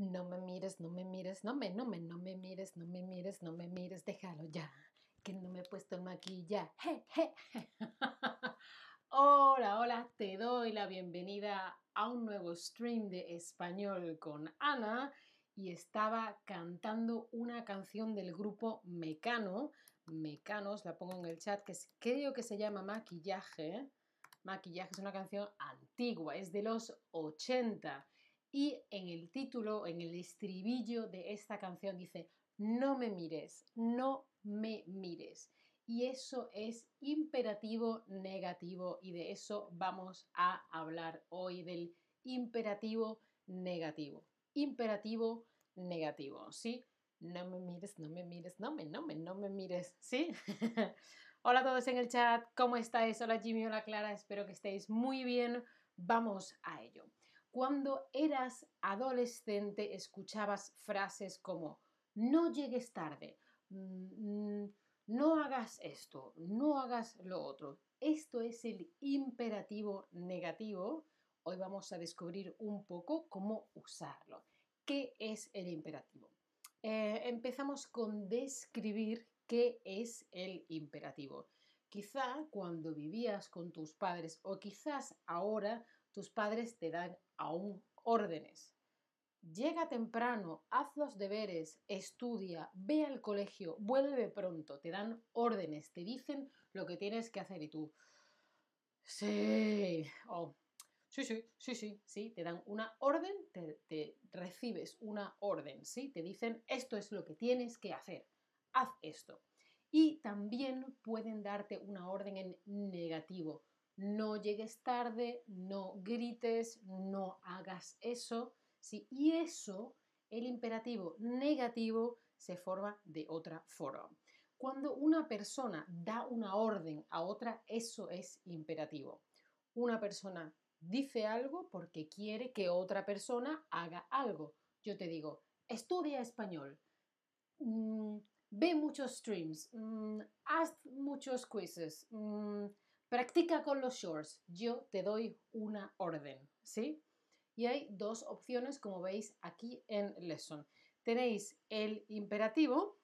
No me mires, no me mires, no me, no me, no me mires, no me mires, no me mires, déjalo ya, que no me he puesto el maquillaje. hola, hola, te doy la bienvenida a un nuevo stream de español con Ana y estaba cantando una canción del grupo Mecano. Mecanos, la pongo en el chat, que creo que se llama Maquillaje. Maquillaje es una canción antigua, es de los 80 y en el título, en el estribillo de esta canción dice, no me mires, no me mires. Y eso es imperativo negativo y de eso vamos a hablar hoy, del imperativo negativo. Imperativo negativo, ¿sí? No me mires, no me mires, no me, no me, no me mires, ¿sí? Hola a todos en el chat, ¿cómo estáis? Hola Jimmy, hola Clara, espero que estéis muy bien. Vamos a ello. Cuando eras adolescente escuchabas frases como no llegues tarde, mm, mm, no hagas esto, no hagas lo otro. Esto es el imperativo negativo. Hoy vamos a descubrir un poco cómo usarlo. ¿Qué es el imperativo? Eh, empezamos con describir qué es el imperativo. Quizá cuando vivías con tus padres o quizás ahora tus padres te dan aún órdenes. Llega temprano, haz los deberes, estudia, ve al colegio, vuelve pronto, te dan órdenes, te dicen lo que tienes que hacer y tú, sí, oh, sí, sí, sí, sí, sí, te dan una orden, te, te recibes una orden, sí, te dicen esto es lo que tienes que hacer, haz esto. Y también pueden darte una orden en negativo, no llegues tarde, no grites, no hagas eso. ¿sí? Y eso, el imperativo negativo, se forma de otra forma. Cuando una persona da una orden a otra, eso es imperativo. Una persona dice algo porque quiere que otra persona haga algo. Yo te digo, estudia español, mm, ve muchos streams, mm, haz muchos quizzes, mm, Practica con los shorts. Yo te doy una orden, ¿sí? Y hay dos opciones, como veis aquí en Lesson. Tenéis el imperativo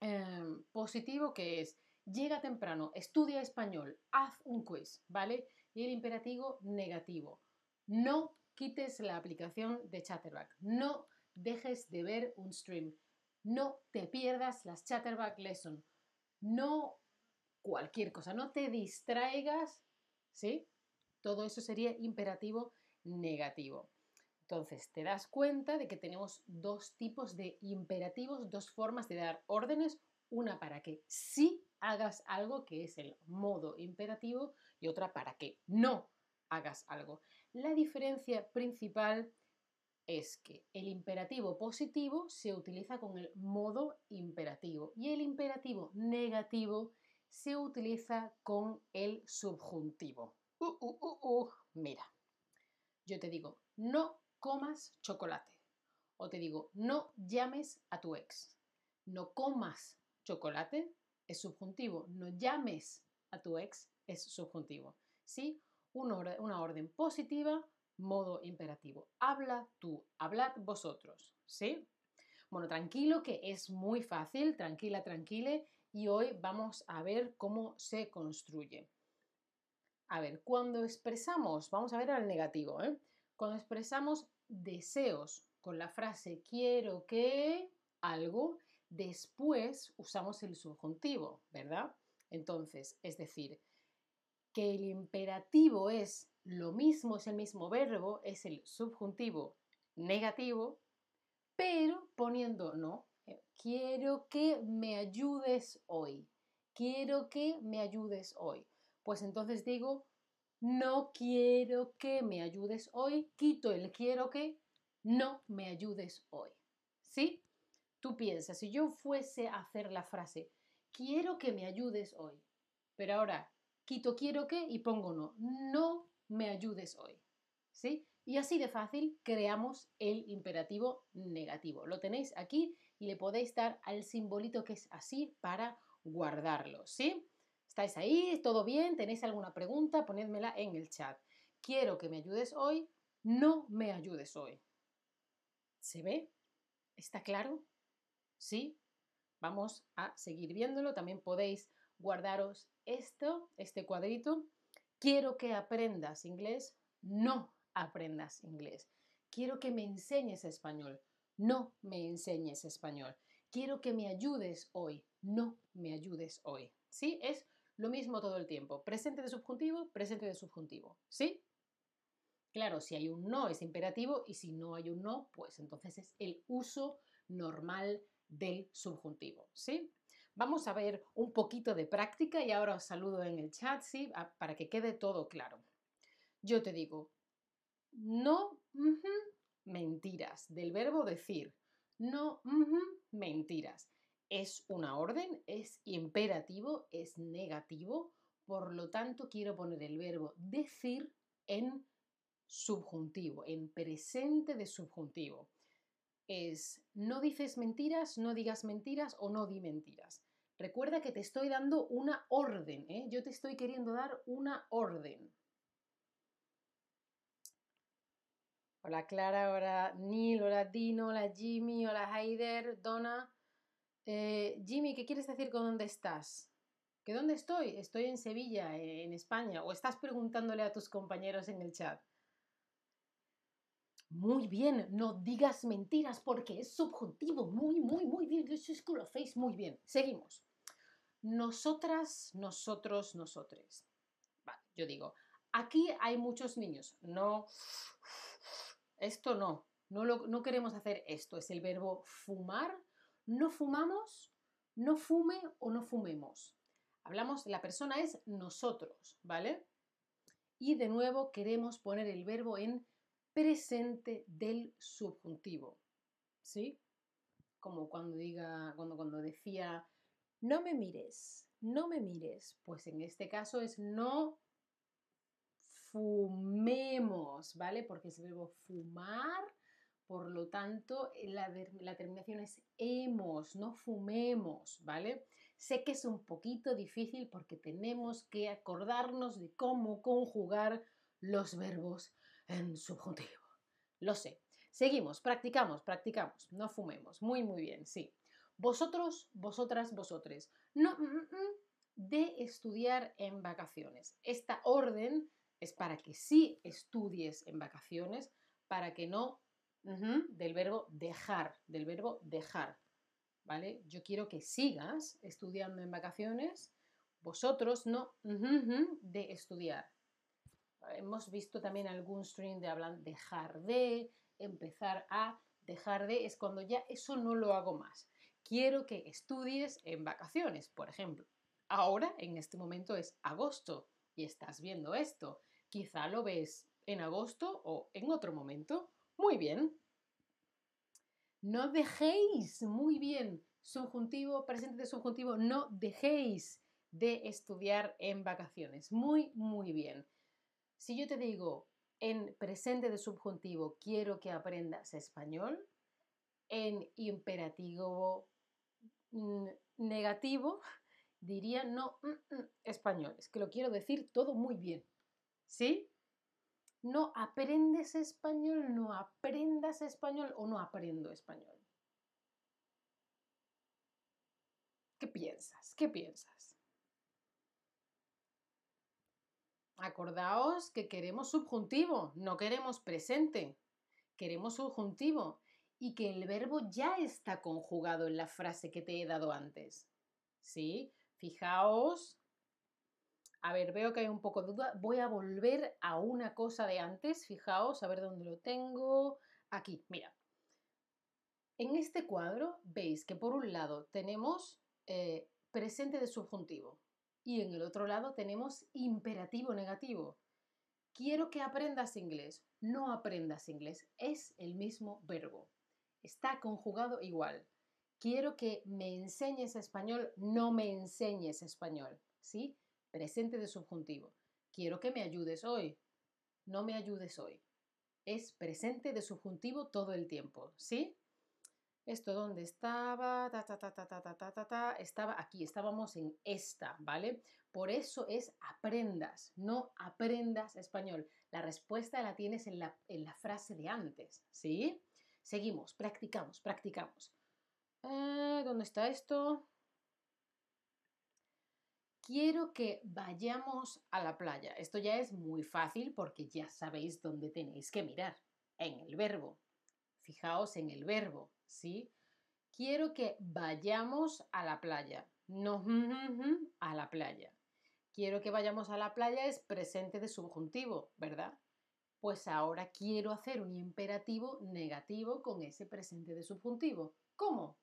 em, positivo, que es llega temprano, estudia español, haz un quiz, ¿vale? Y el imperativo negativo, no quites la aplicación de Chatterback, no dejes de ver un stream, no te pierdas las Chatterback Lesson, no cualquier cosa, no te distraigas, ¿sí? Todo eso sería imperativo negativo. Entonces, te das cuenta de que tenemos dos tipos de imperativos, dos formas de dar órdenes, una para que sí hagas algo, que es el modo imperativo, y otra para que no hagas algo. La diferencia principal es que el imperativo positivo se utiliza con el modo imperativo y el imperativo negativo se utiliza con el subjuntivo. Uh, uh, uh, Mira, yo te digo, no comas chocolate. O te digo, no llames a tu ex. No comas chocolate es subjuntivo. No llames a tu ex es subjuntivo. ¿Sí? Una, una orden positiva, modo imperativo. Habla tú, hablad vosotros. ¿Sí? Bueno, tranquilo que es muy fácil, tranquila, tranquile y hoy vamos a ver cómo se construye. A ver, cuando expresamos, vamos a ver al negativo, ¿eh? cuando expresamos deseos con la frase quiero que algo, después usamos el subjuntivo, ¿verdad? Entonces, es decir, que el imperativo es lo mismo, es el mismo verbo, es el subjuntivo negativo, pero poniendo no, quiero que me ayudes hoy. Quiero que me ayudes hoy. Pues entonces digo, no quiero que me ayudes hoy. Quito el quiero que, no me ayudes hoy. ¿Sí? Tú piensas, si yo fuese a hacer la frase, quiero que me ayudes hoy, pero ahora quito quiero que y pongo no, no me ayudes hoy. ¿Sí? Y así de fácil creamos el imperativo negativo. Lo tenéis aquí y le podéis dar al simbolito que es así para guardarlo, ¿sí? ¿Estáis ahí? ¿Todo bien? ¿Tenéis alguna pregunta? Ponedmela en el chat. Quiero que me ayudes hoy, no me ayudes hoy. ¿Se ve? ¿Está claro? ¿Sí? Vamos a seguir viéndolo. También podéis guardaros esto, este cuadrito. Quiero que aprendas inglés. No aprendas inglés. Quiero que me enseñes español. No me enseñes español. Quiero que me ayudes hoy. No me ayudes hoy. ¿Sí? Es lo mismo todo el tiempo. Presente de subjuntivo, presente de subjuntivo. ¿Sí? Claro, si hay un no es imperativo y si no hay un no, pues entonces es el uso normal del subjuntivo. ¿Sí? Vamos a ver un poquito de práctica y ahora os saludo en el chat, ¿sí? Para que quede todo claro. Yo te digo, no, mentiras, del verbo decir. No, mentiras. Es una orden, es imperativo, es negativo, por lo tanto quiero poner el verbo decir en subjuntivo, en presente de subjuntivo. Es no dices mentiras, no digas mentiras o no di mentiras. Recuerda que te estoy dando una orden, ¿eh? yo te estoy queriendo dar una orden. Hola Clara, hola Neil, hola Dino, hola Jimmy, hola Haider, Donna. Eh, Jimmy, ¿qué quieres decir con dónde estás? ¿Que dónde estoy? Estoy en Sevilla, en España. ¿O estás preguntándole a tus compañeros en el chat? Muy bien, no digas mentiras porque es subjuntivo. Muy, muy, muy bien. Eso es lo hacéis muy bien. Seguimos. Nosotras, nosotros, nosotres. Vale, yo digo, aquí hay muchos niños. No esto no, no, no queremos hacer esto. Es el verbo fumar. No fumamos, no fume o no fumemos. Hablamos, la persona es nosotros, ¿vale? Y de nuevo queremos poner el verbo en presente del subjuntivo. ¿Sí? Como cuando diga, cuando, cuando decía, no me mires, no me mires. Pues en este caso es no fumemos, ¿vale? Porque es el verbo fumar, por lo tanto, eh, la, terminación es hemos, no fumemos, ¿vale? Sé que es un poquito difícil porque tenemos que acordarnos de cómo conjugar los verbos en subjuntivo. Lo sé. Seguimos, practicamos, practicamos, no fumemos. Muy, muy bien, sí. Vosotros, vosotras, vosotres. No, mm, mm, de estudiar en vacaciones. Esta orden es para que sí estudies en vacaciones, para que no del verbo dejar, del verbo dejar, ¿vale? Yo quiero que sigas estudiando en vacaciones, vosotros no de estudiar. Hemos visto también algún stream de hablar dejar de, empezar a, dejar de, es cuando ya eso no lo hago más. Quiero que estudies en vacaciones, por ejemplo. Ahora, en este momento es agosto y estás viendo esto. Quizá lo ves en agosto o en otro momento. Muy bien. No dejéis, muy bien, subjuntivo, presente de subjuntivo, no dejéis de estudiar en vacaciones. Muy, muy bien. Si yo te digo en presente de subjuntivo, quiero que aprendas español, en imperativo mm, negativo, diría no mm, mm, español. Es que lo quiero decir todo muy bien. ¿Sí? No aprendes español, no aprendas español o no aprendo español. ¿Qué piensas? ¿Qué piensas? Acordaos que queremos subjuntivo, no queremos presente. Queremos subjuntivo y que el verbo ya está conjugado en la frase que te he dado antes. ¿Sí? Fijaos a ver, veo que hay un poco de duda. Voy a volver a una cosa de antes. Fijaos, a ver dónde lo tengo. Aquí, mira. En este cuadro veis que por un lado tenemos eh, presente de subjuntivo y en el otro lado tenemos imperativo negativo. Quiero que aprendas inglés. No aprendas inglés. Es el mismo verbo. Está conjugado igual. Quiero que me enseñes español. No me enseñes español. ¿Sí? Presente de subjuntivo. Quiero que me ayudes hoy. No me ayudes hoy. Es presente de subjuntivo todo el tiempo, ¿sí? Esto donde estaba, ta, ta, ta, ta, ta, ta, ta, ta, estaba aquí, estábamos en esta, ¿vale? Por eso es aprendas, no aprendas español. La respuesta la tienes en la, en la frase de antes, ¿sí? Seguimos, practicamos, practicamos. Eh, ¿Dónde está esto? Quiero que vayamos a la playa. Esto ya es muy fácil porque ya sabéis dónde tenéis que mirar. En el verbo. Fijaos en el verbo, ¿sí? Quiero que vayamos a la playa. No a la playa. Quiero que vayamos a la playa es presente de subjuntivo, ¿verdad? Pues ahora quiero hacer un imperativo negativo con ese presente de subjuntivo. ¿Cómo?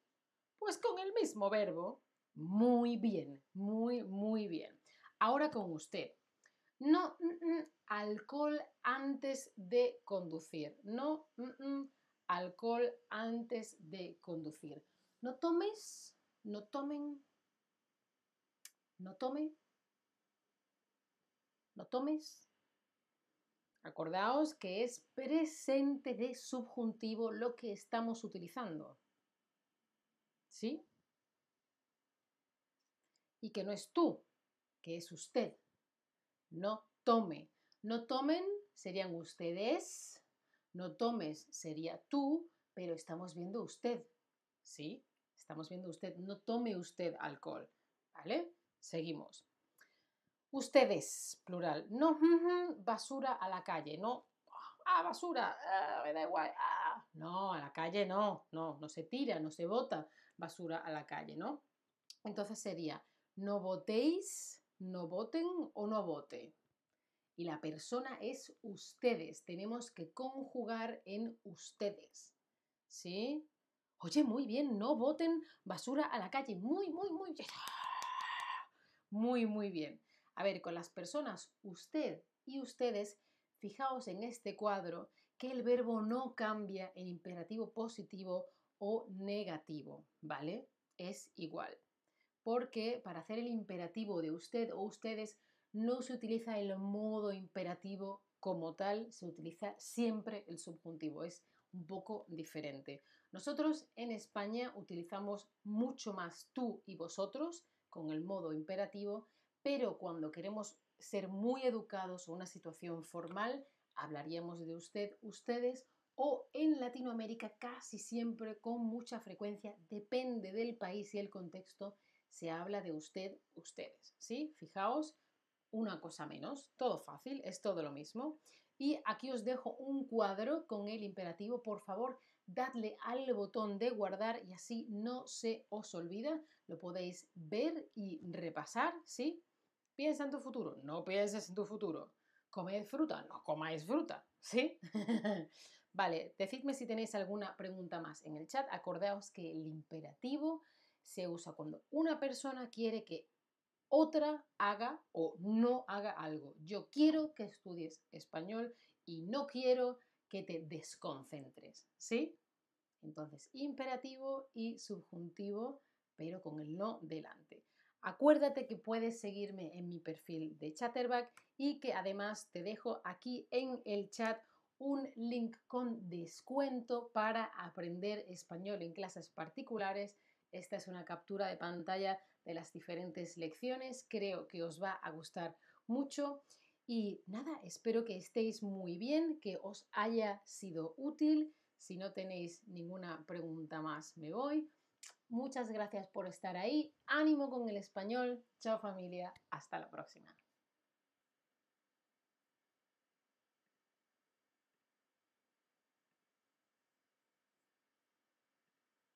Pues con el mismo verbo. Muy bien, muy, muy bien. Ahora con usted. No alcohol antes de conducir. No alcohol antes de conducir. No tomes, no tomen, no tome, no tomes. Acordaos que es presente de subjuntivo lo que estamos utilizando. ¿Sí? Y que no es tú, que es usted. No tome. No tomen serían ustedes. No tomes sería tú, pero estamos viendo usted. ¿Sí? Estamos viendo usted. No tome usted alcohol. ¿Vale? Seguimos. Ustedes, plural. No, basura a la calle. No, ah, basura, ah, me da igual. Ah. No, a la calle no, no, no se tira, no se bota basura a la calle, ¿no? Entonces sería, no votéis, no voten o no vote. Y la persona es ustedes. Tenemos que conjugar en ustedes. ¿Sí? Oye, muy bien, no voten basura a la calle. Muy, muy, muy bien. Muy, muy bien. A ver, con las personas usted y ustedes, fijaos en este cuadro que el verbo no cambia en imperativo positivo o negativo, ¿vale? Es igual. Porque para hacer el imperativo de usted o ustedes no se utiliza el modo imperativo como tal, se utiliza siempre el subjuntivo, es un poco diferente. Nosotros en España utilizamos mucho más tú y vosotros con el modo imperativo, pero cuando queremos ser muy educados o una situación formal, hablaríamos de usted, ustedes o en Latinoamérica casi siempre con mucha frecuencia, depende del país y el contexto, se habla de usted, ustedes, ¿sí? Fijaos, una cosa menos, todo fácil, es todo lo mismo. Y aquí os dejo un cuadro con el imperativo, por favor, dadle al botón de guardar y así no se os olvida, lo podéis ver y repasar, ¿sí? Piensa en tu futuro, no pienses en tu futuro. Comed fruta, no comáis fruta, ¿sí? Vale, decidme si tenéis alguna pregunta más en el chat. Acordaos que el imperativo se usa cuando una persona quiere que otra haga o no haga algo. Yo quiero que estudies español y no quiero que te desconcentres, ¿sí? Entonces, imperativo y subjuntivo, pero con el no delante. Acuérdate que puedes seguirme en mi perfil de Chatterback y que además te dejo aquí en el chat un link con descuento para aprender español en clases particulares. Esta es una captura de pantalla de las diferentes lecciones. Creo que os va a gustar mucho. Y nada, espero que estéis muy bien, que os haya sido útil. Si no tenéis ninguna pregunta más, me voy. Muchas gracias por estar ahí. Ánimo con el español. Chao familia. Hasta la próxima.